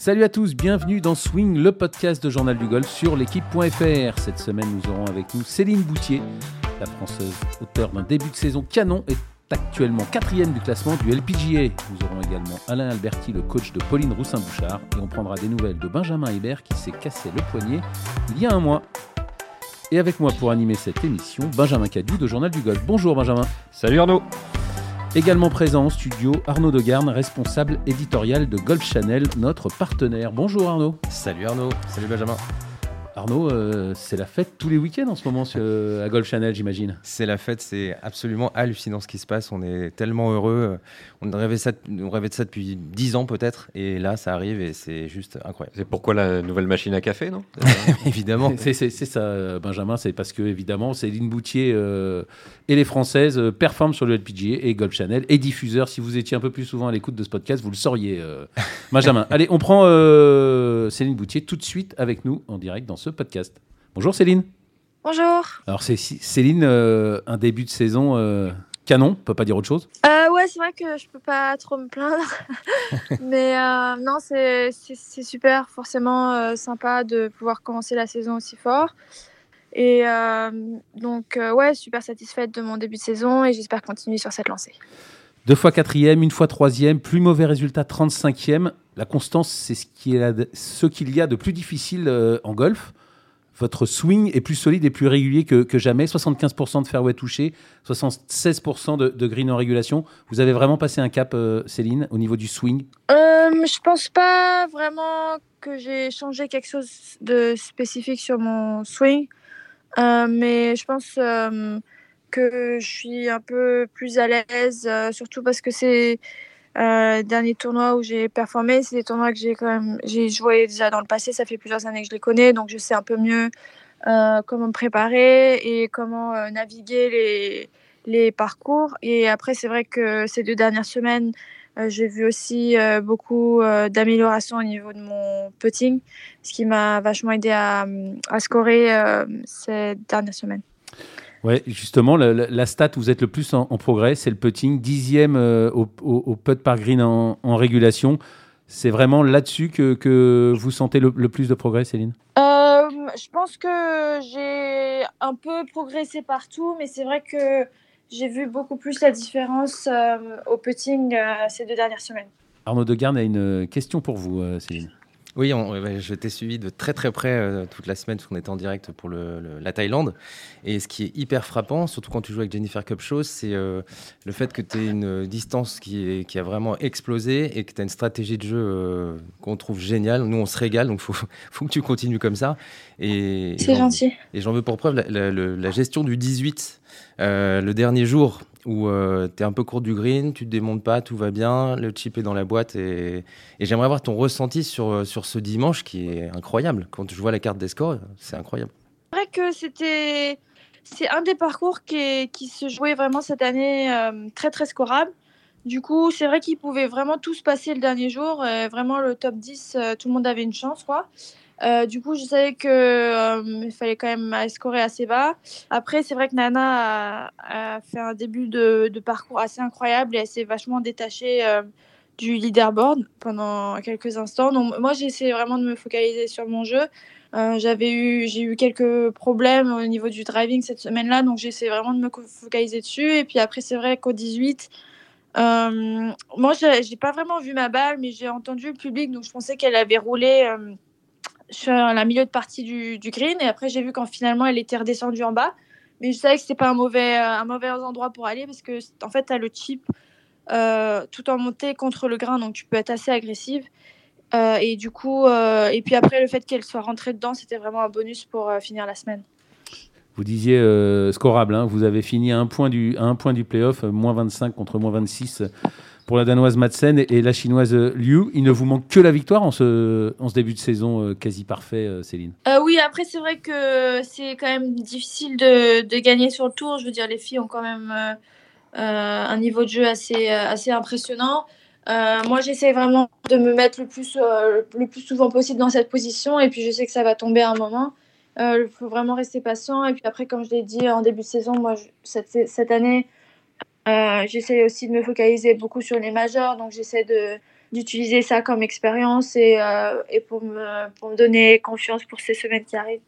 Salut à tous, bienvenue dans Swing, le podcast de Journal du Golf sur l'équipe.fr. Cette semaine, nous aurons avec nous Céline Boutier, la française auteure d'un début de saison canon et actuellement quatrième du classement du LPGA. Nous aurons également Alain Alberti, le coach de Pauline Roussin-Bouchard, et on prendra des nouvelles de Benjamin Hébert qui s'est cassé le poignet il y a un mois. Et avec moi pour animer cette émission, Benjamin Cadieu de Journal du Golf. Bonjour Benjamin. Salut Arnaud. Également présent en studio, Arnaud Degarne, responsable éditorial de Golf Channel, notre partenaire. Bonjour Arnaud. Salut Arnaud. Salut Benjamin. Arnaud, euh, c'est la fête tous les week-ends en ce moment sur, à Golf Channel, j'imagine. C'est la fête, c'est absolument hallucinant ce qui se passe. On est tellement heureux. On rêvait, ça, on rêvait de ça depuis 10 ans peut-être. Et là, ça arrive et c'est juste incroyable. C'est pourquoi la nouvelle machine à café, non? Évidemment. C'est ça, Benjamin. C'est parce que, évidemment, Céline Boutier euh, et les Françaises euh, performent sur le LPGA et Golf Channel et diffuseur. Si vous étiez un peu plus souvent à l'écoute de ce podcast, vous le sauriez, euh, Benjamin. Allez, on prend Céline Boutier tout de suite avec nous en direct dans ce podcast. Bonjour Céline. Bonjour. Alors c'est Céline, euh, un début de saison euh, canon, on peut pas dire autre chose? Euh, Ouais, c'est vrai que je peux pas trop me plaindre, mais non, c'est super, forcément sympa de pouvoir commencer la saison aussi fort. Et donc ouais, super satisfaite de mon début de saison et j'espère continuer sur cette lancée. Deux fois quatrième, une fois troisième, plus mauvais résultat 35e. La constance, c'est ce qu'il y a de plus difficile en golf votre swing est plus solide et plus régulier que, jamais. 75% de fairway touché, 76% de, green en régulation. Vous avez vraiment passé un cap, euh, Céline, au niveau du swing? Euh, Je pense pas vraiment que j'ai changé quelque chose de spécifique sur mon swing. Euh, mais je pense euh, que je suis un peu plus à l'aise, surtout parce que c'est euh, dernier tournoi où j'ai performé, c'est des tournois que j'ai quand même j'ai joué déjà dans le passé. Ça fait plusieurs années que je les connais, donc je sais un peu mieux euh, comment me préparer et comment euh, naviguer les, les parcours. Et après, c'est vrai que ces deux dernières semaines, j'ai vu aussi beaucoup d'amélioration au niveau de mon putting, ce qui m'a vachement aidé à scorer ces dernières semaines. Ouais, justement, la, stat où vous êtes le plus en, progrès, c'est le putting, dixième euh, au, au, putt par green en, régulation. C'est vraiment là-dessus que, que, vous sentez le, plus de progrès, Céline? Euh, Je pense que j'ai un peu progressé partout, mais c'est vrai que j'ai vu beaucoup plus la différence euh, au putting ces deux dernières semaines. Arnaud Degarne a une question pour vous, Céline. Oui, je t'ai suivi de très très près euh, toute la semaine parce qu'on était en direct pour la Thaïlande. Et ce qui est hyper frappant, surtout quand tu joues avec Jennifer Cupshaw, c'est euh, le fait que tu aies une distance qui, a vraiment explosé et que tu as une stratégie de jeu euh, qu'on trouve géniale. Nous, on se régale, donc il faut, faut, que tu continues comme ça. C'est gentil. Et j'en veux pour preuve la, la gestion du 18. Le dernier jour, où euh, tu es un peu court du green, tu te démontes pas, tout va bien, le chip est dans la boîte. Et, j'aimerais avoir ton ressenti sur, euh, sur ce dimanche qui est incroyable. Quand je vois la carte des scores, c'est incroyable. C'est vrai que c'était. C'est un des parcours qui, se jouait vraiment cette année euh, très très scorable. Du coup, c'est vrai qu'ils pouvaient vraiment tous passer le dernier jour. vraiment, le top 10, tout le monde avait une chance. quoi. Euh, du coup, je savais qu'il euh, fallait quand même scorer assez bas. Après, c'est vrai que Nana a, fait un début de, parcours assez incroyable et elle s'est vachement détachée euh, du leaderboard pendant quelques instants. Donc, moi, j'ai essayé vraiment de me focaliser sur mon jeu. j'avais eu, j'ai eu quelques problèmes au niveau du driving cette semaine-là, donc j'ai essayé vraiment de me focaliser dessus. Et puis après, c'est vrai qu'au 18, moi, j'ai pas vraiment vu ma balle, mais j'ai entendu le public, donc je pensais qu'elle avait roulé sur la milieu de partie du, green. Et après, j'ai vu quand finalement elle était redescendue en bas. Mais je savais que c'était pas un mauvais, un mauvais endroit pour aller parce que en fait, tu as le chip euh, tout en montée contre le grain, donc tu peux être assez agressive. Euh, et du coup, euh, et puis après, le fait qu'elle soit rentrée dedans, c'était vraiment un bonus pour finir la semaine. Vous disiez scorable, hein. vous avez fini à un point du, à un point du playoff, moins 25 contre moins 26 pour la danoise Madsen et la chinoise Liu. Il ne vous manque que la victoire en ce, début de saison euh, quasi parfait, euh, Céline. Euh, oui, après c'est vrai que c'est quand même difficile de, gagner sur le tour. Je veux dire, les filles ont quand même un niveau de jeu assez, impressionnant. moi, j'essaie vraiment de me mettre le plus, souvent possible dans cette position et puis je sais que ça va tomber à un moment. Il faut vraiment rester patient. Et puis après, comme je l'ai dit en début de saison, moi, cette année, euh, j'essaie aussi de me focaliser beaucoup sur les majeurs, donc j'essaie de, d'utiliser ça comme expérience et, et pour, me, pour me donner confiance pour ces semaines qui arrivent.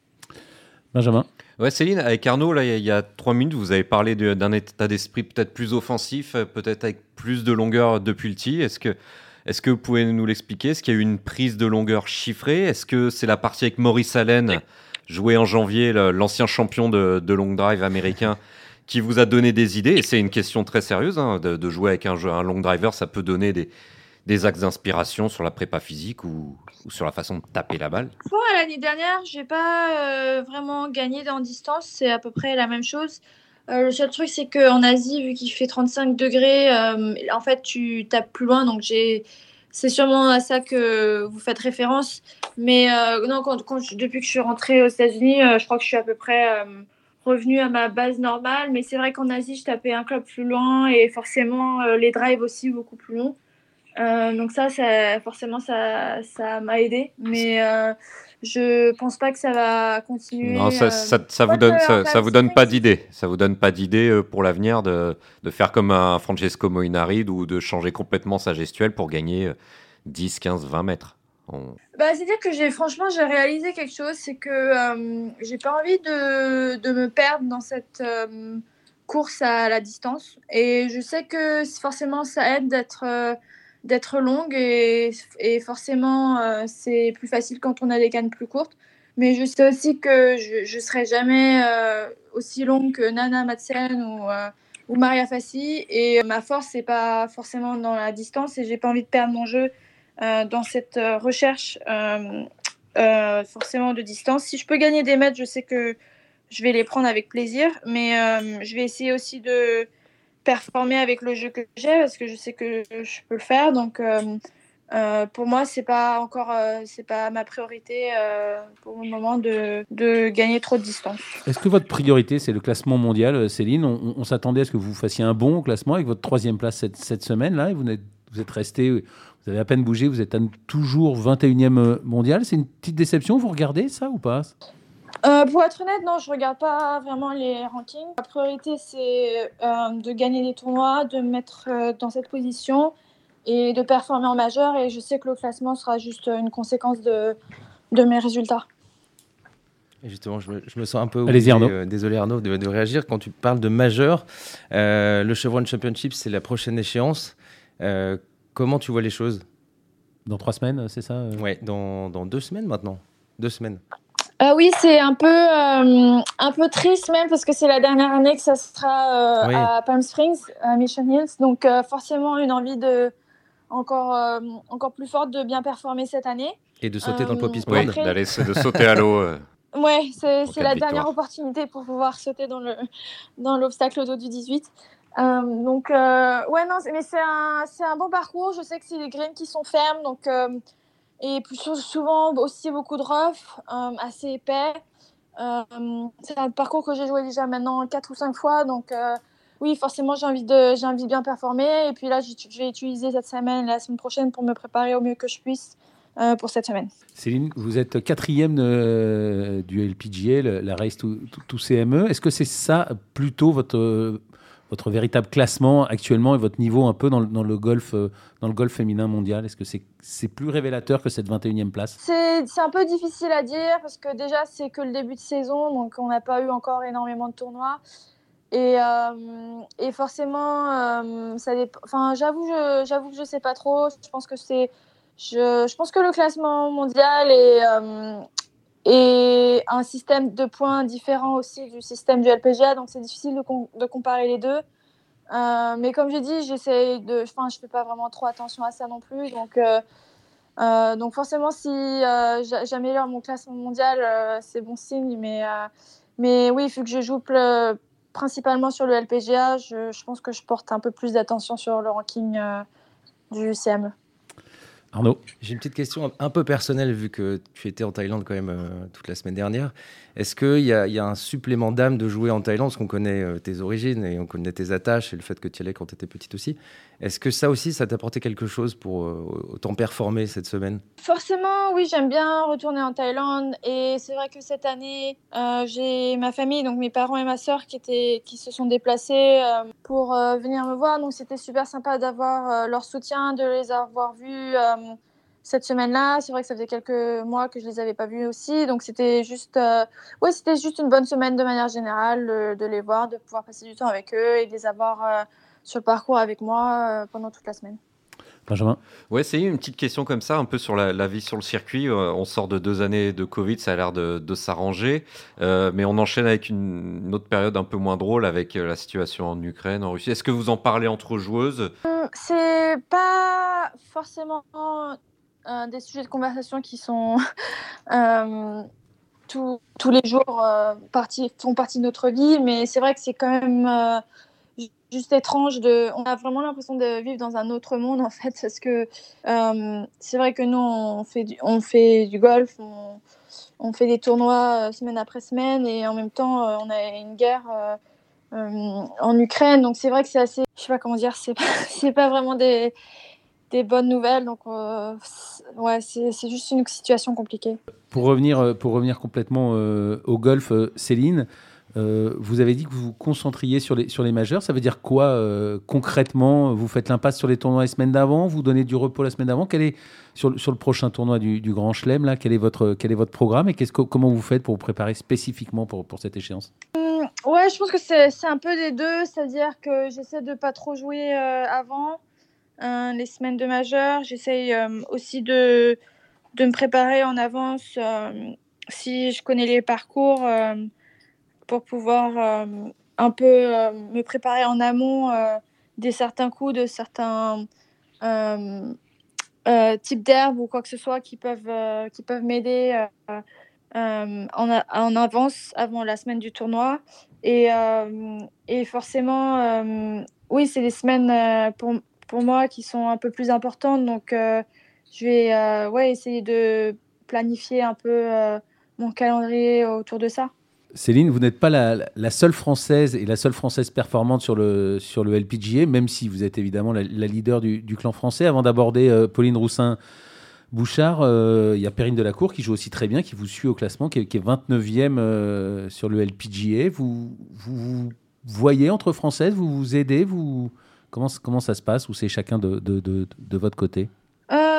Benjamin Ouais, Céline, avec Arnaud, là, il y a trois minutes, vous avez parlé d'un état d'esprit peut-être plus offensif, peut-être avec plus de longueur depuis le tee. Est-ce que, est que vous pouvez nous l'expliquer? Est-ce qu'il y a eu une prise de longueur chiffrée? Est-ce que c'est la partie avec Maurice Allen, joué en janvier, l'ancien champion de, long drive américain, qui vous a donné des idées Et c'est une question très sérieuse, hein, de, jouer avec un, un long driver, ça peut donner des, axes d'inspiration sur la prépa physique ou, sur la façon de taper la balle L'année dernière, j'ai pas euh, vraiment gagné en distance. C'est à peu près la même chose. Euh, le seul truc, c'est qu'en Asie, vu qu'il fait 35 degrés, euh, en fait, tu tapes plus loin. Donc, j'ai... c'est sûrement à ça que vous faites référence. Mais non, quand, depuis que je suis rentrée aux États-Unis, je crois que je suis à peu près revenue à ma base normale. Mais c'est vrai qu'en Asie, je tapais un club plus loin et forcément les drives aussi beaucoup plus longs. Euh, donc ça, ça, forcément, ça, ça m'a aidé, mais euh, je pense pas que ça va continuer. Non, ça, ça, ça vous donne, ça, vous donne pas d'idée. Ça vous donne pas d'idée euh, pour l'avenir de, de, faire comme un Francesco Moinari ou de changer complètement sa gestuelle pour gagner 10, 15, 20 mètres. Bah, C'est-à-dire que j'ai franchement j'ai réalisé quelque chose, c'est que j'ai pas envie de, de, me perdre dans cette course à la distance. Et je sais que forcément ça aide d'être d'être longue et, forcément euh, c'est plus facile quand on a des cannes plus courtes. Mais je sais aussi que je ne serai jamais euh, aussi longue que Nana Madsen ou, euh, ou Maria Fassi. Et ma force, c'est pas forcément dans la distance et j'ai pas envie de perdre mon jeu dans cette recherche forcément de distance. Si je peux gagner des mètres, je sais que je vais les prendre avec plaisir. Mais je vais essayer aussi de performer avec le jeu que j'ai parce que je sais que je peux le faire. Donc euh, euh, pour moi, c'est pas encore euh, pas ma priorité pour le moment de, de, gagner trop de distance. Est-ce que votre priorité c'est le classement mondial, Céline? On, s'attendait à ce que vous fassiez un bon classement avec votre troisième place cette, semaine là et vous êtes resté, vous avez à peine bougé, vous êtes toujours 21e mondial. C'est une petite déception. Vous regardez ça ou pas? Euh, pour être honnête, non, je regarde pas vraiment les rankings. La priorité, c'est euh, de gagner des tournois, de me mettre euh, dans cette position et de performer en majeur. Et je sais que le classement sera juste une conséquence de, de mes résultats. Et justement, je me, je me, sens un peu obligé, Arnaud. désolé Arnaud, de, de, réagir. Quand tu parles de majeur, le Chevron Championship, c'est la prochaine échéance. Comment tu vois les choses Dans trois semaines, c'est ça Ouais, dans, dans deux semaines maintenant. Deux semaines. Euh, oui, c'est un peu, euh, un peu triste même parce que c'est la dernière année que ça sera euh, à Palm Springs, à Mission Hills. Donc forcément une envie de encore, encore plus forte de bien performer cette année. Et de sauter dans le Poppy Oui, d'aller de sauter à l'eau. Ouais, c'est la dernière opportunité pour pouvoir sauter dans le dans l'obstacle auto du 18. donc ouais non, mais c'est un, un bon parcours. Je sais que c'est des greens qui sont fermes, donc et plus souvent aussi beaucoup de rough, euh, assez épais. Euh, c'est un parcours que j'ai joué déjà maintenant 4 ou 5 fois, donc euh, oui, forcément, j'ai envie, de, j'ai envie de bien performer. Et puis là, je vais utiliser cette semaine et la semaine prochaine pour me préparer au mieux que je puisse pour cette semaine. Céline, vous êtes quatrième du LPGA, la Race to, to CME. Est-ce que c'est ça plutôt votre votre véritable classement actuellement et votre niveau un peu dans le, dans le golf, euh, dans le golf féminin mondial? Est-ce que c'est c'est plus révélateur que cette 21e place? C'est un peu difficile à dire parce que déjà c'est que le début de saison, donc on n'a pas eu encore énormément de tournois. Et, euh, et forcément, euh, ça enfin, j'avoue, j'avoue que je sais pas trop. Je pense que c'est, je, pense que le classement mondial est, et un système de points différent aussi du système du LPGA, donc c'est difficile de, comparer les deux. Euh, mais comme j'ai dit, j'essaie de, enfin, je fais pas vraiment trop attention à ça non plus, donc, euh, euh, donc forcément, si j'améliore mon classement mondial, c'est bon signe. Mais, mais oui, vu que je joue principalement sur le LPGA, je, pense que je porte un peu plus d'attention sur le ranking du CME. Arnaud J'ai une petite question un peu personnelle, vu que tu étais en Thaïlande quand même euh, toute la semaine dernière. Est-ce qu'il y, y, a un supplément d'âme de jouer en Thaïlande? Parce qu'on connaît euh, tes origines et on connaît tes attaches et le fait que tu y allais quand tu étais petite aussi. Est-ce que ça aussi, ça t'a apporté quelque chose pour euh, autant performer cette semaine? Forcément, oui, j'aime bien retourner en Thaïlande. Et c'est vrai que cette année, euh, j'ai ma famille, donc mes parents et ma soeur, qui, étaient, qui se sont déplacés euh, pour venir me voir. Donc c'était super sympa d'avoir leur soutien, de les avoir vus cette semaine-là. C'est vrai que ça faisait quelques mois que je les avais pas vus aussi, donc c'était juste, euh... juste une bonne semaine de manière générale de les voir, de pouvoir passer du temps avec eux et de les avoir sur le parcours avec moi pendant toute la semaine. Benjamin? Ouais, c'est une petite question comme ça, un peu sur la, la vie sur le circuit. Euh, on sort de deux années de Covid, ça a l'air de, de s'arranger, euh, mais on enchaîne avec une, une, autre période un peu moins drôle avec la situation en Ukraine, en Russie. Est-ce que vous en parlez entre joueuses? C'est pas forcément euh, des sujets de conversation qui sont euh, tout, tous les jours euh, partie, font partie de notre vie, mais c'est vrai que c'est quand même euh, juste étrange. De, on a vraiment l'impression de vivre dans un autre monde en fait, parce que euh, c'est vrai que nous on fait du, on fait du golf, on, on fait des tournois semaine après semaine, et en même temps on a une guerre. en Ukraine, donc c'est vrai que c'est assez, je sais pas comment dire, c'est pas, pas vraiment des, des bonnes nouvelles. Donc, euh, ouais, c'est juste une situation compliquée. Pour revenir, pour revenir complètement euh, au golf, euh, vous avez dit que vous vous concentriez sur les, sur les majeurs. Ça veut dire quoi concrètement? Vous faites l'impasse sur les tournois les semaines d'avant? Vous donnez du repos la semaine d'avant? Quel est sur, sur le prochain tournoi du, Grand Chelem là Quel est votre quel est votre programme et comment vous faites pour vous préparer spécifiquement pour, pour cette échéance? Mmh, Ouais, je pense que c'est un peu des deux. C'est-à-dire que j'essaie de pas trop jouer avant. Euh, les semaines de majeur. J'essaye euh, aussi de, de me préparer en avance euh, si je connais les parcours pour pouvoir un peu me préparer en amont des certains coups, de certains types d'herbes ou quoi que ce soit qui peuvent, qui peuvent m'aider en, en, avance avant la semaine du tournoi. Et, et forcément, oui, c'est des semaines pour, pour moi qui sont un peu plus importantes. Donc, euh, je vais euh, ouais, essayer de planifier un peu euh, mon calendrier autour de ça. Céline, vous n'êtes pas la, seule française et la seule française performante sur le, sur le LPGA, même si vous êtes évidemment la, leader du, clan français. Avant d'aborder euh, Pauline Roussin Bouchard, il euh, y a Perrine Delacour qui joue aussi très bien, qui vous suit au classement, qui est, qui est 29e euh, sur le LPGA. Vous, vous, voyez entre françaises, vous vous aidez, vous, Comment, comment ça se passe ou c'est chacun de, de, de, votre côté?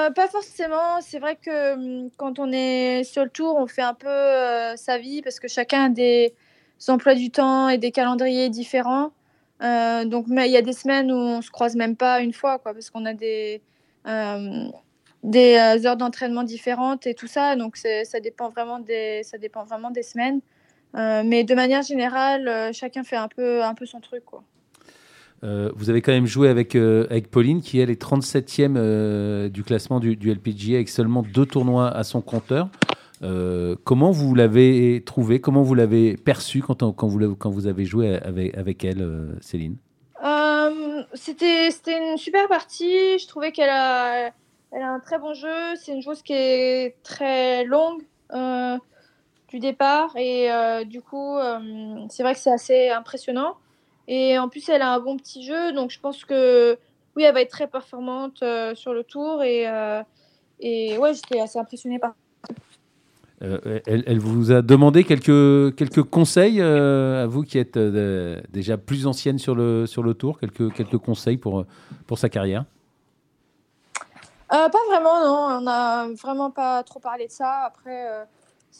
Euh, Pas forcément. C'est vrai que hum, quand on est sur le tour, on fait un peu euh, sa vie parce que chacun a des emplois du temps et des calendriers différents. Euh, donc il y a des semaines où on se croise même pas une fois, parce qu'on a des, euh, des heures d'entraînement différentes et tout ça. Donc ça dépend vraiment des, ça dépend vraiment des semaines. mais de manière générale, chacun fait un peu, un peu son truc. Euh, vous avez quand même joué avec, euh, avec Pauline, qui elle est 37e euh, du classement du, du, LPGA, avec seulement deux tournois à son compteur. Euh, comment vous l'avez trouvé? Comment vous l'avez perçu quand, quand, vous, quand vous avez joué avec, avec elle, Céline? C'était une super partie. Je trouvais qu'elle a, elle a un très bon jeu. C'est une joueuse qui est très longue du départ. Et du coup, c'est vrai que c'est assez impressionnant. Et en plus, elle a un bon petit jeu, donc je pense que oui, elle va être très performante euh, sur le tour. Et, euh, et ouais, j'étais assez impressionnée par. Euh, elle, elle, vous a demandé quelques, quelques conseils à vous qui êtes déjà plus ancienne sur le, sur le tour, quelques, quelques conseils pour, pour sa carrière? Pas vraiment, non. On n'a vraiment pas trop parlé de ça. Après,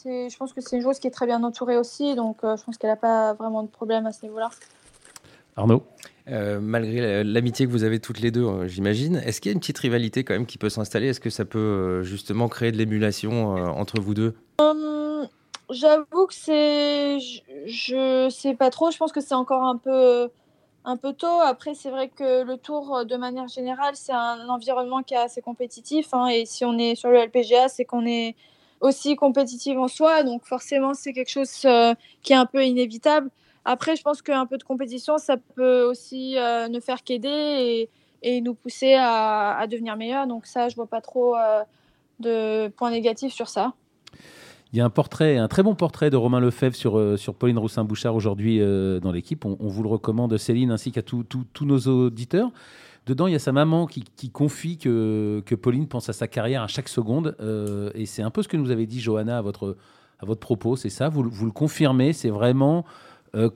je pense que c'est une joueuse qui est très bien entourée aussi, donc je pense qu'elle n'a pas vraiment de problème à ce niveau-là. Arnaud euh, malgré l'amitié que vous avez toutes les deux, euh, j'imagine, est-ce qu'il y a une petite rivalité quand même qui peut s'installer? Est-ce que ça peut euh, justement créer de l'émulation euh, entre vous deux? Um, J'avoue que c'est, je, je sais pas trop. Je pense que c'est encore un peu, un peu tôt. Après, c'est vrai que le tour, de manière générale, c'est un environnement qui est assez compétitif. Hein, et si on est sur le LPGA, c'est qu'on est aussi compétitif en soi. Donc forcément, c'est quelque chose euh, qui est un peu inévitable. Après, je pense qu'un peu de compétition, ça peut aussi euh, ne faire qu'aider. Et nous pousser à, devenir meilleurs. Donc ça, je vois pas trop de points négatifs sur ça. Il y a un portrait, un très bon portrait de Romain Lefebvre sur, sur Pauline Roussin-Bouchard aujourd'hui dans l'équipe. On, vous le recommande, Céline, ainsi qu'à tous nos auditeurs. Dedans, il y a sa maman qui, confie que, Pauline pense à sa carrière à chaque seconde. et c'est un peu ce que nous avait dit Johanna à votre, propos, c'est ça vous, le confirmez C'est vraiment euh,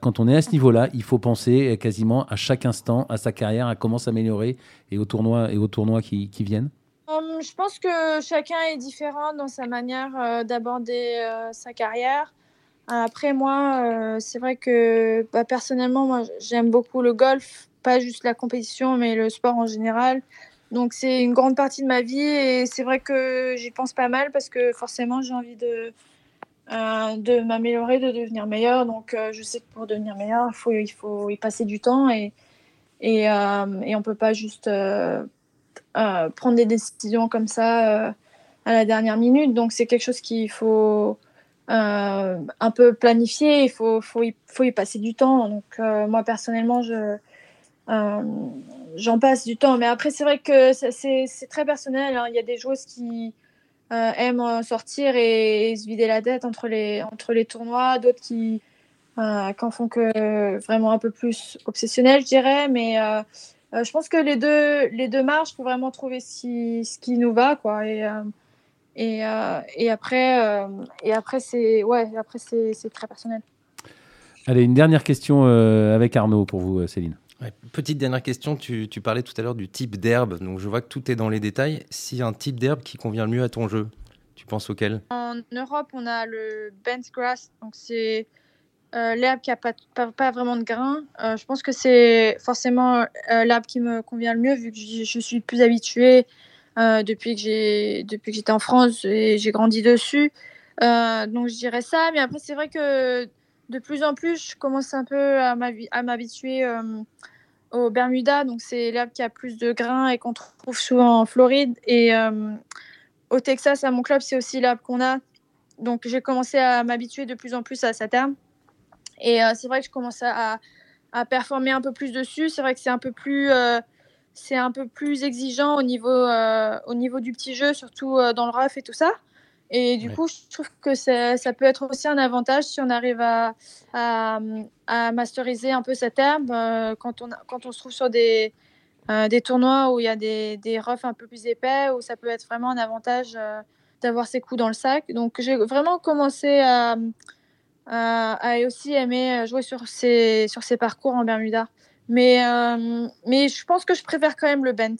quand on est à ce niveau-là, il faut penser quasiment à chaque instant à sa carrière, à comment s'améliorer et aux tournois, et aux tournois qui, viennent hum, Je pense que chacun est différent dans sa manière euh, d'aborder euh, sa carrière. Après, moi, c'est vrai que bah, personnellement, moi, j'aime beaucoup le golf, pas juste la compétition, mais le sport en général. Donc, c'est une grande partie de ma vie et c'est vrai que j'y pense pas mal parce que forcément, j'ai envie de, euh, de m'améliorer, de devenir meilleur. Donc, euh, je sais que pour devenir meilleur, il faut, il faut y passer du temps et, et, euh, et on ne peut pas juste prendre des décisions comme ça à la dernière minute. Donc, c'est quelque chose qu'il faut un peu planifier. Il faut, faut, y, faut y passer du temps. Donc, moi, personnellement, je. J'en passe du temps, mais après c'est vrai que c'est très personnel. Hein. Il y a des joueuses qui, euh, aiment euh, sortir et, se vider la tête entre les, entre les tournois, d'autres qui, euh, en font que vraiment un peu plus obsessionnel, je dirais. Mais je pense que les deux, les deux marches, il faut vraiment trouver qui, ce qui nous va. Quoi. Et, et, et après, et après c'est ouais, après c'est très personnel. Allez, une dernière question avec Arnaud pour vous, Céline petite dernière question, tu, parlais tout à l'heure du type d'herbe, donc je vois que tout est dans les détails. Si un type d'herbe qui convient le mieux à ton jeu, tu penses auquel? En Europe, on a le bent grass, donc c'est euh, l'herbe qui n'a pas, vraiment de grains. Euh, je pense que c'est forcément euh, l'herbe qui me convient le mieux, vu que je, suis plus habituée depuis que j'étais en France et j'ai grandi dessus. donc je dirais ça, mais après c'est vrai que de plus en plus, je commence un peu à m'habituer euh, au Bermuda. Donc, c'est l'herbe qui a plus de grains et qu'on trouve souvent en Floride. Et euh, au Texas, à mon club, c'est aussi l'herbe qu'on a. Donc, j'ai commencé à m'habituer de plus en plus à cette herbe. Et euh, c'est vrai que je commence à, performer un peu plus dessus. C'est vrai que c'est un peu plus. c'est un peu plus exigeant au niveau, au niveau du petit jeu, surtout dans le rough et tout ça. Et du coup, je trouve que ça peut être aussi un avantage si on arrive à, à, masteriser un peu cette herbe euh, quand, on, quand on se trouve sur des, euh, des tournois où il y a des, des roughs un peu plus épais, où ça peut être vraiment un avantage euh, d'avoir ses coups dans le sac. Donc, j'ai vraiment commencé à, à, aussi aimer jouer sur ces, sur ces parcours en Bermuda. Mais, mais je pense que je préfère quand même le bent.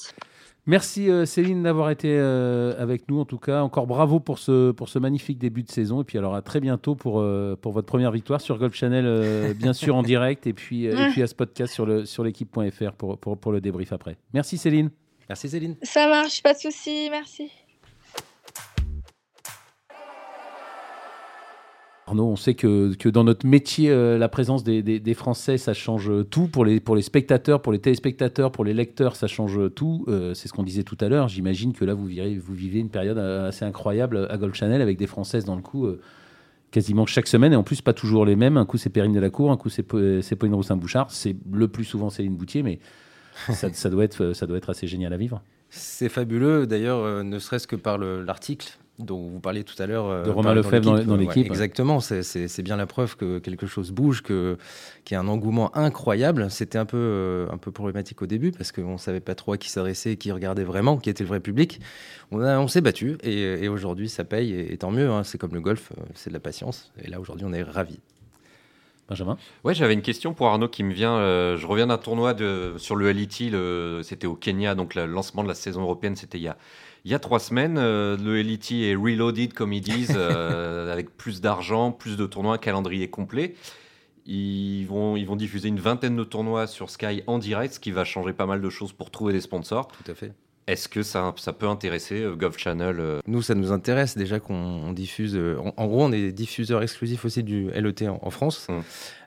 Merci euh, Céline d'avoir été euh, avec nous en tout cas. Encore bravo pour ce, pour ce magnifique début de saison. Et puis alors à très bientôt pour, euh, pour votre première victoire sur Golf Channel, bien sûr en direct. Et puis, et puis à ce podcast sur, le, sur l'équipe.fr pour, pour, pour le débrief après. Merci Céline. Merci Céline. Ça marche, pas de souci. Merci. Arnaud, on sait que, que dans notre métier, euh, la présence des, des, Français, ça change tout. Pour les, pour les spectateurs, pour les téléspectateurs, pour les lecteurs, ça change tout. Euh, c'est ce qu'on disait tout à l'heure. J'imagine que là, vous, virez, vous vivez une période euh, assez incroyable à Gold Channel avec des Françaises dans le coup quasiment chaque semaine. Et en plus, pas toujours les mêmes. Un coup, c'est Perrine Delacour, un coup, c'est Pauline Roussin-Bouchard. C'est le plus souvent Céline Boutier, mais ça, ça, doit être, ça doit être assez génial à vivre. C'est fabuleux, d'ailleurs, ne serait-ce que par l'article dont vous parliez tout à l'heure. Euh, de Romain Lefebvre dans l'équipe. exactement, c'est bien la preuve que quelque chose bouge, qu'il y a un engouement incroyable. C'était un peu, euh, un peu problématique au début parce qu'on ne savait pas trop à qui s'adresser, qui regardait vraiment, qui était le vrai public. On, on s'est battu et, aujourd'hui ça paye et, tant mieux. Hein. c'est comme le golf, euh, c'est de la patience. Et là aujourd'hui on est ravis. Benjamin Ouais, j'avais une question pour Arnaud qui me vient. je reviens d'un tournoi de, sur le LIT, c'était au Kenya, donc le lancement de la saison européenne, c'était il y a il y a trois semaines, euh, le LET est reloaded, comme ils disent, euh, avec plus d'argent, plus de tournois, calendrier complet. Ils vont, ils vont diffuser une vingtaine de tournois sur Sky en direct, ce qui va changer pas mal de choses pour trouver des sponsors. Tout à fait. Est-ce que ça, ça, peut intéresser euh, Golf Channel Nous, ça nous intéresse déjà qu'on diffuse. en, gros, on est diffuseur exclusif aussi du LET en, France. Hum.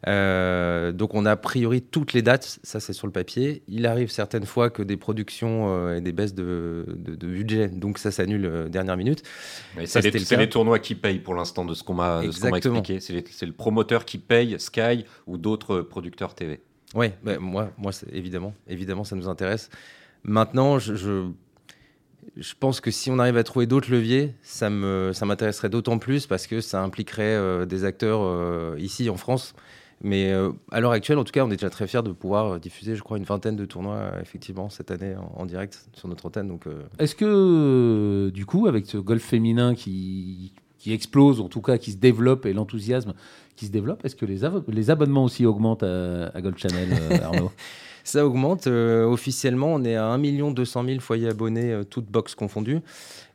Euh, donc on a a priori toutes les dates, ça c'est sur le papier. Il arrive certaines fois que des productions euh, et des baisses de, budget, donc ça s'annule euh, dernière minute. C'est les, les, tournois qui payent pour l'instant de ce qu'on m'a expliqué. C'est le promoteur qui paye, Sky ou d'autres producteurs TV. Oui, bah, moi, moi évidemment, évidemment, ça nous intéresse. Maintenant, je, je, pense que si on arrive à trouver d'autres leviers, ça m'intéresserait ça d'autant plus parce que ça impliquerait des acteurs ici en France mais euh, à l'heure actuelle, en tout cas, on est déjà très fiers de pouvoir euh, diffuser, je crois, une vingtaine de tournois, euh, effectivement, cette année en, direct sur notre antenne. Est-ce que, du coup, avec ce golf féminin qui, qui explose, en tout cas, qui se développe et l'enthousiasme qui se développe, est-ce que les, les, abonnements aussi augmentent à, à Golf Channel, Arnaud? Ça augmente. officiellement, on est à 1 200 000 foyers abonnés, toutes boxes confondues.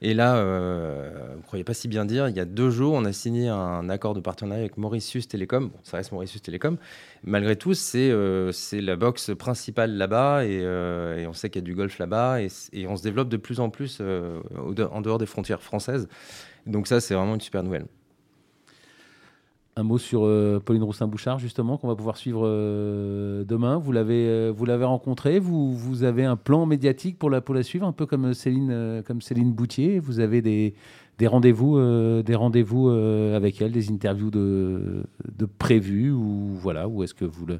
Et là, euh, vous ne croyez pas si bien dire, il y a deux jours, on a signé un accord de partenariat avec Mauritius Télécom. Bon, ça reste Mauritius Télécom. Malgré tout, c'est euh, la box principale là-bas et, euh, et, on sait qu'il y a du golf là-bas et, et, on se développe de plus en plus euh, en dehors des frontières françaises. Donc ça, c'est vraiment une super nouvelle. Un mot sur euh, Pauline Roussin-Bouchard, justement, qu'on va pouvoir suivre euh, demain. Vous l'avez, euh, vous l'avez rencontrée. Vous, vous avez un plan médiatique pour la, pour la suivre, un peu comme Céline, comme Céline Boutier. Vous avez des, des rendez-vous, des rendez-vous avec elle, des interviews de, de prévues ou voilà, ou est-ce que vous le,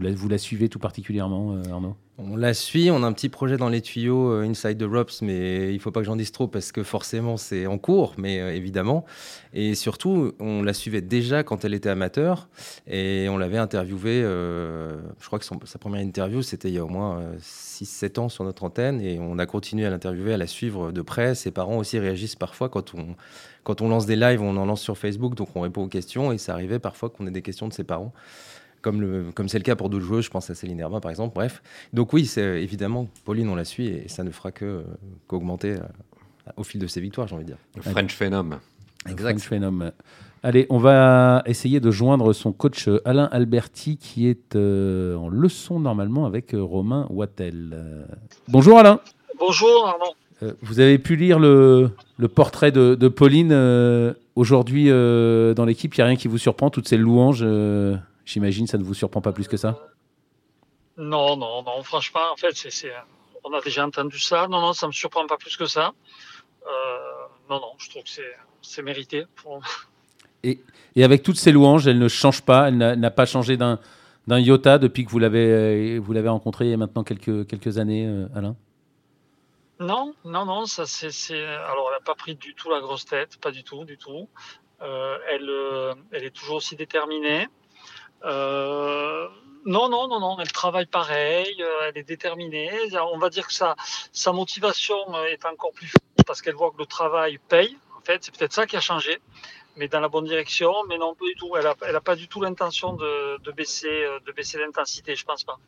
vous la, suivez tout particulièrement, Arnaud? On la suit, on a un petit projet dans les tuyaux euh, Inside the Ropes, mais il faut pas que j'en dise trop parce que forcément c'est en cours, mais euh, évidemment. Et surtout, on la suivait déjà quand elle était amateur et on l'avait interviewée, euh, je crois que sa première interview c'était il y a au moins 6-7 ans sur notre antenne et on a continué à l'interviewer, à la suivre de près. Ses parents aussi réagissent parfois quand on lance des lives, on en lance sur Facebook, donc on répond aux questions et ça arrivait parfois qu'on ait des questions de ses parents comme c'est le cas pour d'autres joueuses, je pense à Céline Herbin par exemple. Bref, donc oui, c'est évidemment Pauline, on la suit et ça ne fera que qu'augmenter euh, au fil de ses victoires, j'ai envie de dire. Le French Phenom. Exact. French Phenom. Allez, on va essayer de joindre son coach euh, Alain Alberti qui est euh, en leçon normalement avec Romain Wattel. bonjour Alain. Bonjour Armand. vous avez pu lire le, le portrait de, de Pauline aujourd'hui dans l'équipe. Il n'y a rien qui vous surprend, toutes ces louanges J'imagine, ça ne vous surprend pas plus que ça? Non, non, non. Franchement, en fait, c'est, on a déjà entendu ça. Non, non, ça ne me surprend pas plus que ça. Euh, non, non, je trouve que c'est, mérité. Et, et, avec toutes ces louanges, elle ne change pas, elle n'a, pas changé d'un, iota depuis que vous l'avez, vous l'avez rencontré il y a maintenant quelques, quelques années, euh, Alain? Non, non, non, ça c'est, Alors, elle n'a pas pris du tout la grosse tête, pas du tout, du tout. Euh, elle, elle est toujours aussi déterminée. Euh, non, non, non, non, elle travaille pareil, euh, elle est déterminée. On va dire que sa, motivation euh, est encore plus forte parce qu'elle voit que le travail paye. En fait, c'est peut-être ça qui a changé, mais dans la bonne direction. Mais non, pas du tout. Elle n'a a pas du tout l'intention de, de, baisser, de baisser l'intensité, je pense pas.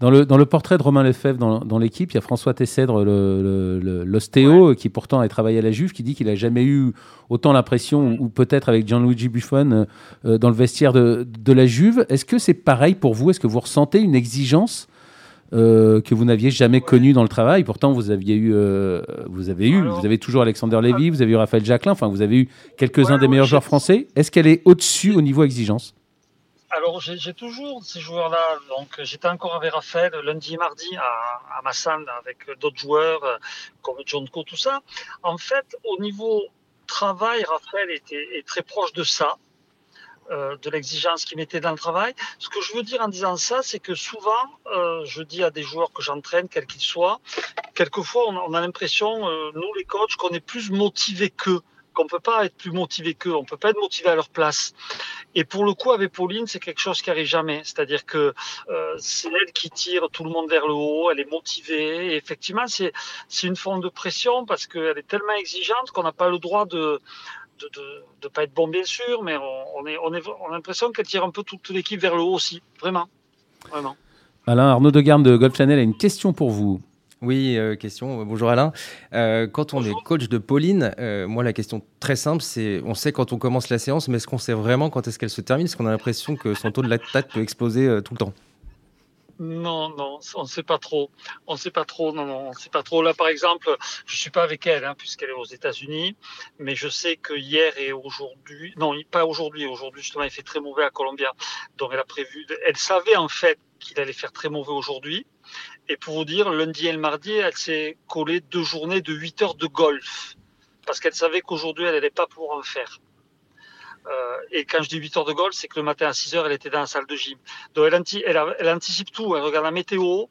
Dans le, dans le portrait de Romain Lefebvre dans, dans l'équipe, il y a François Tessèdre, l'ostéo, qui pourtant a travaillé à la Juve, qui dit qu'il n'a jamais eu autant l'impression, ou, peut-être avec Gianluigi Buffon, euh, dans le vestiaire de, de la Juve. Est-ce que c'est pareil pour vous? Est-ce que vous ressentez une exigence euh, que vous n'aviez jamais connue dans le travail? Pourtant, vous aviez eu, euh, vous avez eu, vous avez toujours Alexander Lévy, vous avez eu Raphaël Jacquelin, enfin, vous avez eu quelques-uns des meilleurs joueurs français. Est-ce qu'elle est au-dessus au niveau exigence? Alors, j'ai toujours ces joueurs-là. Donc, j'étais encore avec Raphaël lundi et mardi à, à Massan avec d'autres joueurs euh, comme John Co, tout ça. En fait, au niveau travail, Raphaël était, est très proche de ça, euh, de l'exigence qu'il mettait dans le travail. Ce que je veux dire en disant ça, c'est que souvent, euh, je dis à des joueurs que j'entraîne, quels qu'ils soient, quelquefois, on, a l'impression, nous les coachs, qu'on est plus motivés qu'eux qu'on peut pas être plus motivé qu'eux, on peut pas être motivé à leur place. Et pour le coup, avec Pauline, c'est quelque chose qui arrive jamais. C'est-à-dire que euh, c'est elle qui tire tout le monde vers le haut, elle est motivée. Et effectivement, c'est une forme de pression parce qu'elle est tellement exigeante qu'on n'a pas le droit de de, de, pas être bon bien sûr, mais on, est, on, est, on a l'impression qu'elle tire un peu toute, l'équipe vers le haut aussi, vraiment. Alain Arnaud de Garde de Golf Channel a une question pour vous. Oui, euh, question. Bonjour Alain. Euh, quand on est coach de Pauline, euh, moi la question très simple, c'est on sait quand on commence la séance, mais est-ce qu'on sait vraiment quand est-ce qu'elle se termine? Parce qu'on a l'impression que son taux de lactate peut exploser tout le temps. Non, non, on ne sait pas trop. On ne sait pas trop. Non, non, on ne sait pas trop. Là, par exemple, je suis pas avec elle, hein, puisqu'elle est aux États-Unis, mais je sais que hier et aujourd'hui, non, pas aujourd'hui. Aujourd'hui, justement, il fait très mauvais à Columbia, donc elle a prévu. Elle savait en fait qu'il allait faire très mauvais aujourd'hui. Et pour vous dire, lundi et le mardi, elle s'est collée deux journées de 8 heures de golf. Parce qu'elle savait qu'aujourd'hui, elle n'allait pas pouvoir en faire. et quand je dis 8 heures de golf, c'est que le matin à 6 heures, elle était dans la salle de gym. Donc elle, elle anticipe tout, elle regarde la météo,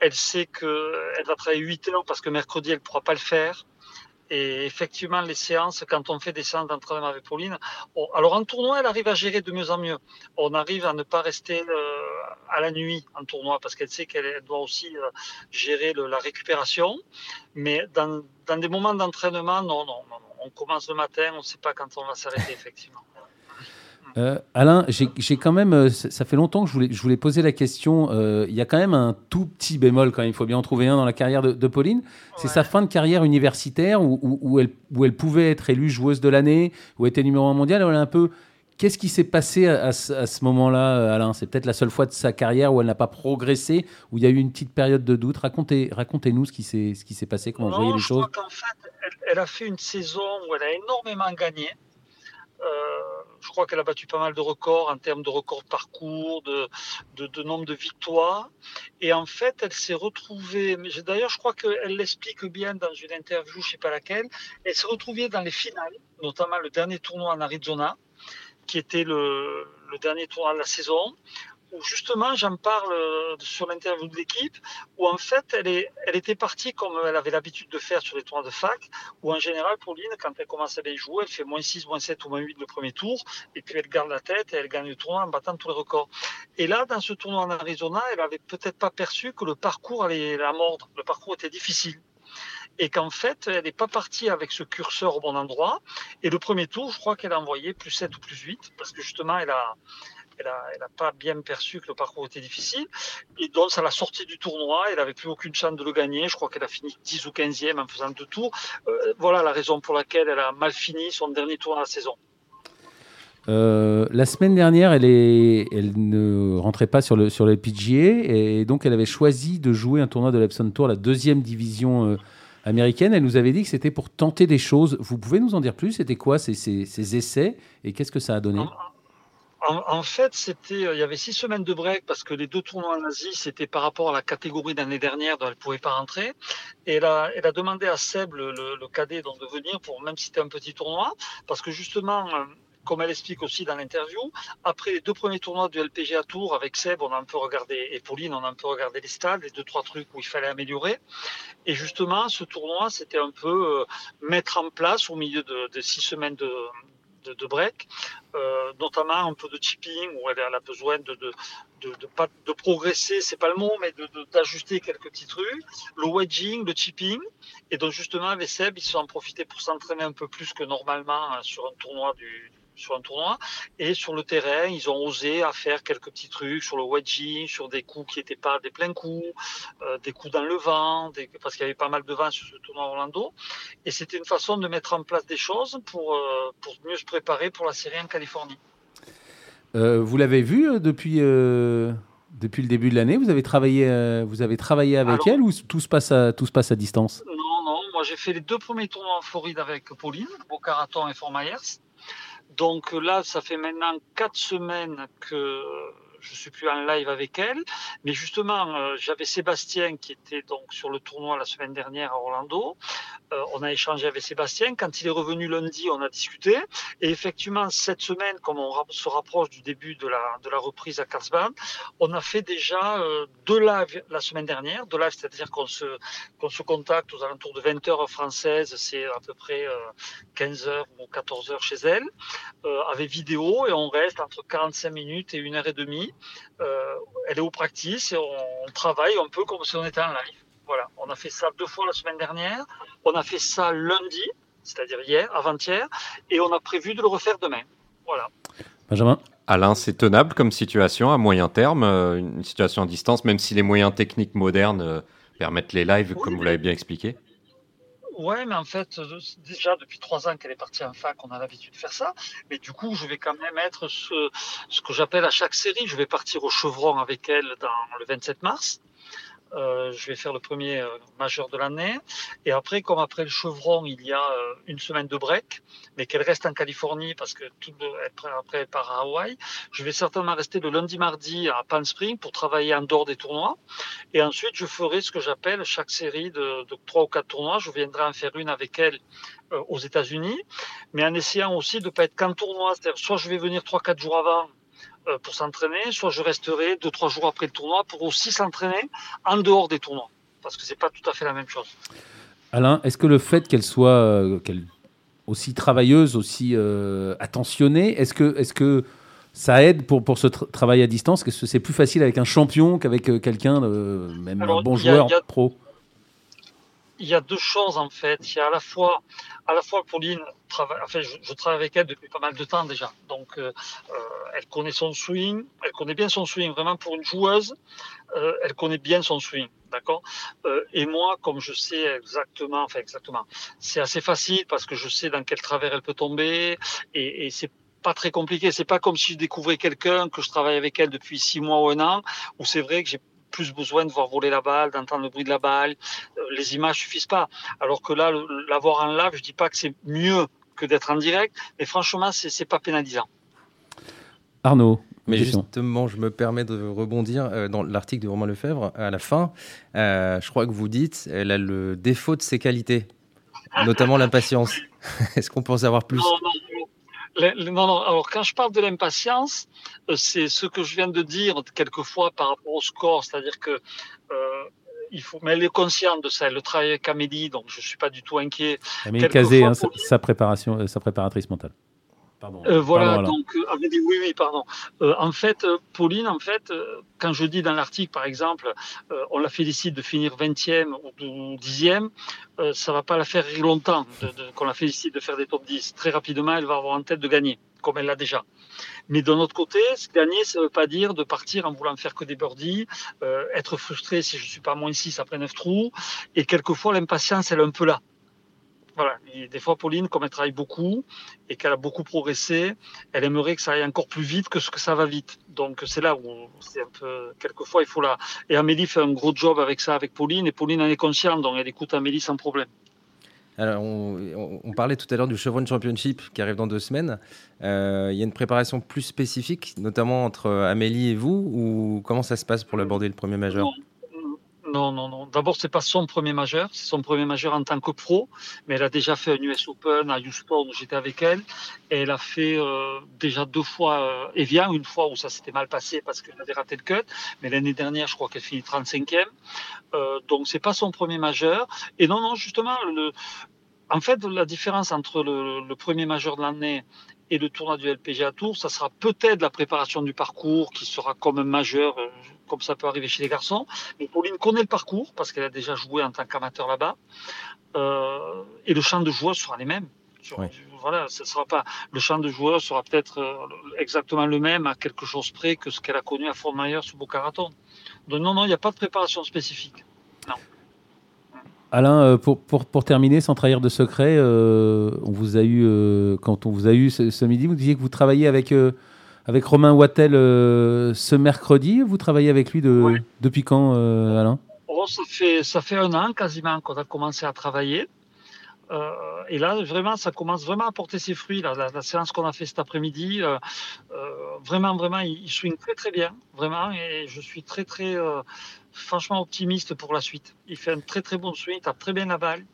elle sait qu'elle va travailler 8 heures parce que mercredi, elle ne pourra pas le faire. Et effectivement, les séances, quand on fait des séances d'entraînement avec Pauline, alors en tournoi, elle arrive à gérer de mieux en mieux. On arrive à ne pas rester euh, à la nuit en tournoi parce qu'elle sait qu'elle doit aussi euh, gérer la récupération. Mais dans, dans des moments d'entraînement, non, non, non, on commence le matin, on ne sait pas quand on va s'arrêter, effectivement. Euh, Alain, j'ai quand même, euh, ça fait longtemps que je voulais, je voulais poser la question. Euh, il y a quand même un tout petit bémol quand même. Il faut bien en trouver un dans la carrière de, Pauline. C'est sa fin de carrière universitaire où, où, elle, où, elle, pouvait être élue joueuse de l'année, où elle était numéro un mondial. Elle a un peu. Qu'est-ce qui s'est passé à, ce, moment-là, Alain? C'est peut-être la seule fois de sa carrière où elle n'a pas progressé, où il y a eu une petite période de doute. Racontez, racontez-nous ce qui s'est, ce qui s'est passé, comment vous voyez les je choses. Crois fait, elle, elle, a fait une saison où elle a énormément gagné. Euh, je crois qu'elle a battu pas mal de records en termes de records de parcours, de, nombre de victoires. Et en fait, elle s'est retrouvée, d'ailleurs, je crois qu'elle l'explique bien dans une interview, je ne sais pas laquelle, elle s'est retrouvée dans les finales, notamment le dernier tournoi en Arizona, qui était le dernier tournoi de la saison, où justement j'en parle euh, sur l'interview de l'équipe, où en fait elle, était partie comme elle avait l'habitude de faire sur les tournois de fac, où en général Pauline, quand elle commence à bien jouer, elle fait moins 6, moins 7 ou moins 8 le premier tour, et puis elle garde la tête et elle gagne le tournoi en battant tous les records. Et là, dans ce tournoi en Arizona, elle avait peut-être pas perçu que le parcours allait la mordre, le parcours était difficile et qu'en fait, elle n'est pas partie avec ce curseur au bon endroit. Et le premier tour, je crois qu'elle a envoyé plus 7 ou plus 8, parce que justement, elle a, elle n'a pas bien perçu que le parcours était difficile. Et donc, à la sortie du tournoi, elle n'avait plus aucune chance de le gagner. Je crois qu'elle a fini 10 ou 15e en faisant deux tours. Euh, voilà la raison pour laquelle elle a mal fini son dernier tour de la saison. Euh, la semaine dernière, elle, est, elle ne rentrait pas sur le, sur le PGA et donc elle avait choisi de jouer un tournoi de l'Epson Tour, la deuxième division euh, américaine. Elle nous avait dit que c'était pour tenter des choses. Vous pouvez nous en dire plus? C'était quoi ces, ces, ces, essais et qu'est-ce que ça a donné? En, fait, c'était, euh, il y avait six semaines de break parce que les deux tournois en Asie, c'était par rapport à la catégorie d'année dernière dont elle ne pouvait pas rentrer. Et elle a, elle a demandé à Seb, le, cadet, donc, de venir pour même si c'était un petit tournoi, parce que justement, euh, comme elle explique aussi dans l'interview, après les deux premiers tournois du LPGA Tour avec Seb, on a un peu regardé, et Pauline, on a un peu regardé les stades, les deux, trois trucs où il fallait améliorer. Et justement, ce tournoi, c'était un peu euh, mettre en place au milieu de, de six semaines de, de, break, euh, notamment un peu de chipping où elle, a besoin de, de, de, pas, de progresser, c'est pas le mot, mais d'ajuster quelques petits trucs, le wedging, le chipping. Et donc justement avec ils se sont en profité pour s'entraîner un peu plus que normalement hein, sur un tournoi du, sur un tournoi. Et sur le terrain, ils ont osé à faire quelques petits trucs sur le wedgie, sur des coups qui n'étaient pas des pleins coups, euh, des coups dans le vent, parce qu'il y avait pas mal de vent sur ce tournoi Orlando. Et c'était une façon de mettre en place des choses pour, euh, pour mieux se préparer pour la série en Californie. Euh, vous l'avez vu depuis, depuis le début de l'année? Vous, avez travaillé, vous avez travaillé avec elle ou tout se, passe à, tout se passe à distance? Non, non. Moi, j'ai fait les deux premiers tournois en Floride avec Pauline, Boca Raton et Fort Myers. Donc là, ça fait maintenant quatre semaines que je suis plus en live avec elle, mais justement, euh, j'avais Sébastien qui était donc sur le tournoi la semaine dernière à Orlando. Euh, on a échangé avec Sébastien. Quand il est revenu lundi, on a discuté. Et effectivement, cette semaine, comme on se rapproche du début de la, de la reprise à Carlsbad, on a fait déjà euh, deux lives la semaine dernière. Deux lives, c'est-à-dire qu'on se, qu'on se contacte aux alentours de 20h française, c'est à peu près 15h ou 14h chez elle, avec vidéo, et on reste entre 45 minutes et 1h30 euh, elle est au practice et on travaille un peu comme si on était en live. Voilà, on a fait ça deux fois la semaine dernière, on a fait ça lundi, c'est-à-dire hier, avant-hier, et on a prévu de le refaire demain. Voilà. Benjamin? Alain, c'est tenable comme situation à moyen terme, euh, une situation à distance, même si les moyens techniques modernes euh, permettent les lives, comme vous l'avez bien expliqué? Ouais, mais en fait, euh, déjà depuis trois ans qu'elle est partie en fac, on a l'habitude de faire ça. Mais du coup, je vais quand même être ce, ce que j'appelle à chaque série. Je vais partir au Chevron avec elle dans le 27 mars. Euh, je vais faire le premier euh, majeur de l'année. Et après, comme après le chevron, il y a euh, une semaine de break, mais qu'elle reste en Californie parce que tout après elle part à Hawaï, je vais certainement rester le lundi, mardi à Palm Springs pour travailler en dehors des tournois. Et ensuite, je ferai ce que j'appelle chaque série de, trois ou quatre tournois. Je viendrai en faire une avec elle aux États-Unis. mais en essayant aussi de ne pas être qu'en tournoi. C'est-à-dire, soit je vais venir 3-4 jours avant pour s'entraîner, soit je resterai 2-3 jours après le tournoi pour aussi s'entraîner en dehors des tournois. Parce que c'est pas tout à fait la même chose. Alain, est-ce que le fait qu'elle soit euh, qu'elle aussi travailleuse, aussi euh, attentionnée, est-ce que, est que ça aide pour, pour ce travail à distance? Est-ce que c'est plus facile avec un champion qu'avec quelqu'un, même un bon joueur pro? Il y a deux choses en fait. Il y a à la fois, à la fois Pauline, travaille, enfin, je, travaille avec elle depuis pas mal de temps déjà. Donc, euh, euh, elle connaît son swing, elle connaît bien son swing. Vraiment pour une joueuse, euh, elle connaît bien son swing, d'accord? et moi, comme je sais exactement, enfin exactement, c'est assez facile parce que je sais dans quel travers elle peut tomber et, et c'est pas très compliqué. C'est pas comme si je découvrais quelqu'un que je travaille avec elle depuis six mois ou un an, où c'est vrai que j'ai plus besoin de voir voler la balle, d'entendre le bruit de la balle. Euh, les images suffisent pas. Alors que là, l'avoir en live, je dis pas que c'est mieux que d'être en direct, mais franchement, c'est pas pénalisant. Arnaud. Mais justement, je me permets de rebondir euh, dans l'article de Romain Lefebvre. À la fin, euh, je crois que vous dites, elle a le défaut de ses qualités, notamment l'impatience. Est-ce qu'on peut en savoir plus? Non, non, alors quand je parle de l'impatience, euh, c'est ce que je viens de dire quelquefois par rapport au score, c'est-à-dire que euh, il faut, mais elle est consciente de ça. Elle travaille avec Amélie, donc je suis pas du tout inquiet. Amélie Cazé, hein, sa, préparation, euh, sa préparatrice mentale. Euh, voilà, donc euh, oui, oui, pardon. Euh, en fait, Pauline, en fait, quand je dis dans l'article, par exemple, on la félicite de finir 20e ou 10e, ça va pas la faire rire longtemps qu'on la félicite de faire des top 10. Très rapidement, elle va avoir en tête de gagner, comme elle l'a déjà. Mais d'un autre côté, gagner, ça ne veut pas dire de partir en voulant faire que des birdies, être frustré si je suis pas moins 6 après 9 trous. Et quelquefois, l'impatience, elle est un peu là. Voilà. des fois, Pauline, comme elle travaille beaucoup et qu'elle a beaucoup progressé, elle aimerait que ça aille encore plus vite que ce que ça va vite. Donc, c'est là où c'est un peu, quelquefois, il faut la. Et Amélie fait un gros job avec ça, avec Pauline, et Pauline en est consciente, donc elle écoute Amélie sans problème. Alors, on, parlait tout à l'heure du Chevron Championship qui arrive dans deux semaines. Euh, il y a une préparation plus spécifique, notamment entre Amélie et vous, ou comment ça se passe pour l'aborder le premier majeur? Non, non, non. D'abord, c'est pas son premier majeur, c'est son premier majeur en tant que pro, mais elle a déjà fait un US Open à Houston où j'étais avec elle. Et elle a fait euh, déjà deux fois euh, Evian, une fois où ça s'était mal passé parce qu'elle avait raté le cut, mais l'année dernière, je crois qu'elle finit 35e. Euh, donc, c'est pas son premier majeur. Et non, non, justement, en fait, la différence entre le, le premier majeur de l'année et le tournoi du LPGA Tour, ça sera peut-être la préparation du parcours qui sera comme un majeur, euh, comme ça peut arriver chez les garçons. Mais Pauline connaît le parcours parce qu'elle a déjà joué en tant qu'amateur là-bas. Euh, et le champ de joueurs sera les mêmes. Voilà, ce sera pas le champ de joueurs sera peut-être euh, exactement le même à quelque chose près que ce qu'elle a connu à Fort Myers ou Boca Raton. Donc non, non, il n'y a pas de préparation spécifique. Alain, euh, pour, pour, pour, terminer, sans trahir de secret, euh, on vous a eu, euh, quand on vous a eu ce, midi, vous disiez que vous travaillez avec, avec Romain Wattel ce mercredi. Vous travaillez avec lui de, depuis quand, Alain? Oh, ça, fait, ça fait un an quasiment qu'on a commencé à travailler. Et là, vraiment, ça commence vraiment à porter ses fruits. La, séance qu'on a fait cet après-midi, vraiment, vraiment, il, swing très, très bien, vraiment. Et je suis très, très franchement optimiste pour la suite. Il fait un très très bon swing, il tape très bien la balle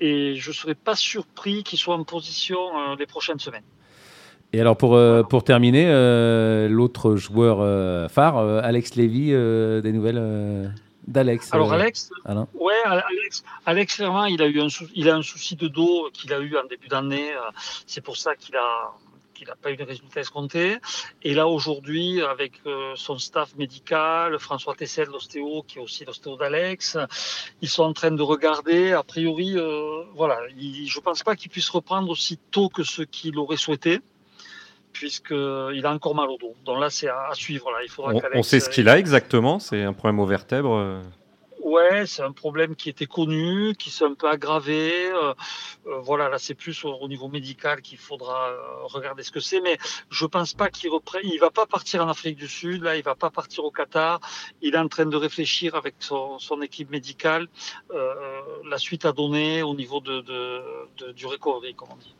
et je ne serais pas surpris qu'il soit en position euh, les prochaines semaines. Et alors pour, euh, pour terminer, euh, l'autre joueur phare, Alex Lévy, des nouvelles d'Alex. Alors Alex, ouais, Alex, Alex clairement, il a eu un, il a un souci de dos qu'il a eu en début d'année. C'est pour ça qu'il a qu'il n'a pas eu de résultats escomptés. Et là, aujourd'hui, avec euh, son staff médical, François Tessel, l'ostéo, qui est aussi l'ostéo d'Alex, ils sont en train de regarder. A priori, euh, voilà, je ne pense pas qu'il puisse reprendre aussi tôt que ce qu'il aurait souhaité puisqu'il a encore mal au dos. Donc là, c'est à, suivre. Là. Il faudra on, on sait ce qu'il a exactement C'est un problème aux vertèbres Ouais, c'est un problème qui était connu, qui s'est un peu aggravé. Euh, euh, voilà, là, c'est plus au, niveau médical qu'il faudra euh, regarder ce que c'est. Mais je pense pas qu'il reprenne. Il va pas partir en Afrique du Sud. Là, il va pas partir au Qatar. Il est en train de réfléchir avec son, équipe médicale la suite à donner au niveau de, du recovery, comme on dit.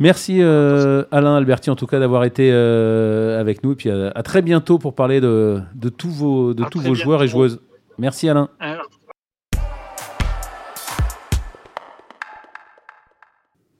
Merci Alain Alberti en tout cas d'avoir été avec nous et puis à, très bientôt pour parler de, tous vos, de tous vos joueurs et joueuses. Merci Alain.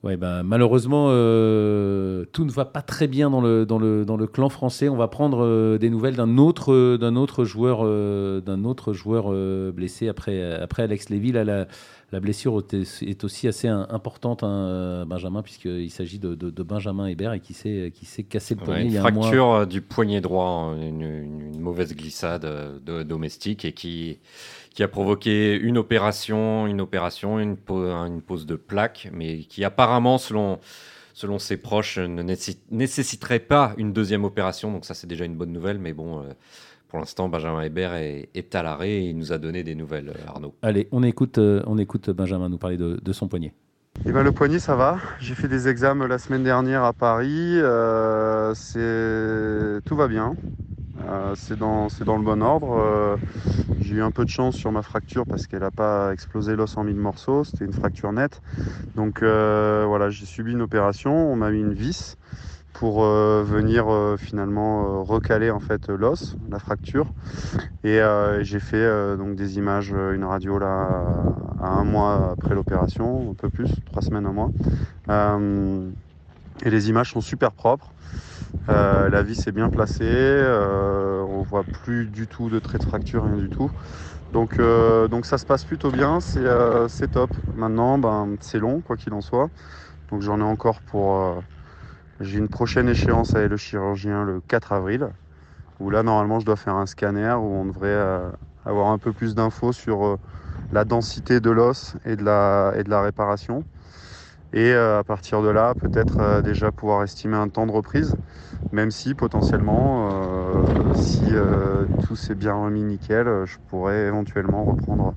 Ouais, bah, malheureusement, euh, tout ne va pas très bien dans le, dans le, dans le clan français. On va prendre euh, des nouvelles d'un autre, d'un autre joueur, euh, d'un autre joueur blessé après, après Alex Lévy. Là, la, la blessure est aussi assez importante, hein, Benjamin, puisqu'il s'agit de, de, Benjamin Hébert et qui s'est, qui s'est cassé le poignet. une fracture du poignet droit, hein, une, une, mauvaise glissade domestique et qui qui a provoqué une opération, une opération, une, une pose de plaque, mais qui apparemment, selon, selon ses proches, ne nécessiterait pas une deuxième opération. Donc ça, c'est déjà une bonne nouvelle. Mais bon, euh, pour l'instant, Benjamin Hébert est, à l'arrêt et il nous a donné des nouvelles, euh, Arnaud. Allez, on écoute, euh, on écoute Benjamin nous parler de, son poignet. Eh ben, le poignet, ça va. J'ai fait des examens la semaine dernière à Paris. c'est tout va bien. Euh, c'est dans, dans, le bon ordre. Euh, j'ai eu un peu de chance sur ma fracture parce qu'elle n'a pas explosé l'os en mille morceaux. C'était une fracture nette. Donc euh, voilà, j'ai subi une opération. On m'a mis une vis pour venir finalement recaler en fait l'os, la fracture. Et j'ai fait donc des images, une radio là à un mois après l'opération, un peu plus, trois semaines, un mois. et les images sont super propres. Euh, la vis est bien placée, euh, on voit plus du tout de traits de fracture, rien du tout. Donc, euh, donc ça se passe plutôt bien, c'est top. Maintenant, ben, c'est long, quoi qu'il en soit. Donc j'en ai encore pour... J'ai une prochaine échéance avec le chirurgien le 4 avril, où là, normalement, je dois faire un scanner, où on devrait avoir un peu plus d'infos sur la densité de l'os et, de la, et de la réparation. Et à partir de là, peut-être déjà pouvoir estimer un temps de reprise même si potentiellement, euh, si euh, tout s'est bien remis nickel, je pourrais éventuellement reprendre,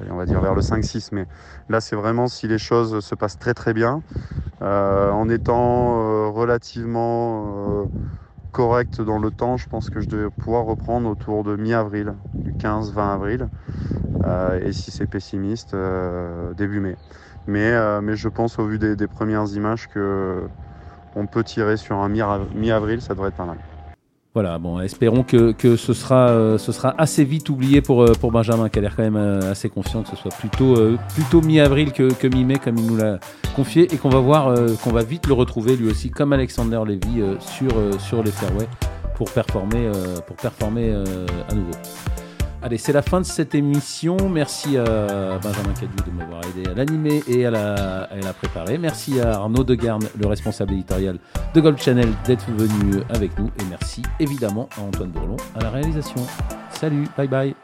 euh, on va dire vers le 5-6. Mais là, c'est vraiment si les choses se passent très très bien, en étant relativement correct dans le temps, je pense que je devais pouvoir reprendre autour de mi-avril, du 15-20 avril. et si c'est pessimiste, début mai. Mais, mais je pense au vu des premières images que on peut tirer sur un mi-avril, ça devrait être pas mal. Voilà, bon, espérons que, ce, sera, euh, ce sera assez vite oublié pour, euh, pour Benjamin, qui a l'air quand même euh, assez confiant que ce soit plutôt, plutôt mi-avril que, mi-mai, comme il nous l'a confié, et qu'on va voir qu'on va vite le retrouver lui aussi, comme Alexander Levy, sur, sur les fairways pour performer, pour performer à nouveau. Allez, c'est la fin de cette émission. Merci à Benjamin Cadieu de m'avoir aidé à l'animer et à la, préparer. Merci à Arnaud Degarne, le responsable éditorial de Gold Channel, d'être venu avec nous. Et merci évidemment à Antoine Bourlon à la réalisation. Salut, bye bye.